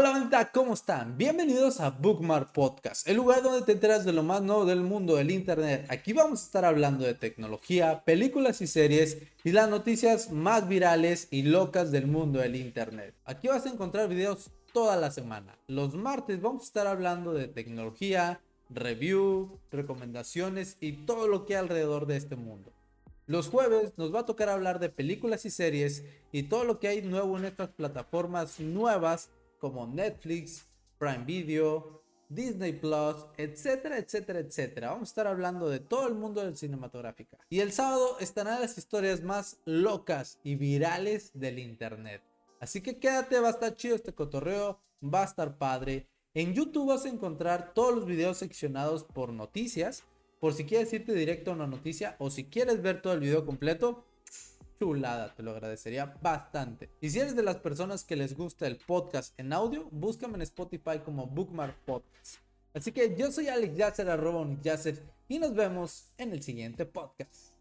Hola banda, ¿cómo están? Bienvenidos a Bookmark Podcast, el lugar donde te enteras de lo más nuevo del mundo del internet. Aquí vamos a estar hablando de tecnología, películas y series y las noticias más virales y locas del mundo del internet. Aquí vas a encontrar videos toda la semana. Los martes vamos a estar hablando de tecnología, review, recomendaciones y todo lo que hay alrededor de este mundo. Los jueves nos va a tocar hablar de películas y series y todo lo que hay nuevo en estas plataformas nuevas como Netflix, Prime Video, Disney Plus, etcétera, etcétera, etcétera. Vamos a estar hablando de todo el mundo del cinematográfica. Y el sábado estarán las historias más locas y virales del internet. Así que quédate, va a estar chido este cotorreo, va a estar padre. En YouTube vas a encontrar todos los videos seccionados por noticias, por si quieres irte directo a una noticia o si quieres ver todo el video completo, chulada, te lo agradecería bastante. Y si eres de las personas que les gusta el podcast en audio, búscame en Spotify como Bookmark Podcast. Así que yo soy Alex Yasser, arroba Yasser, y nos vemos en el siguiente podcast.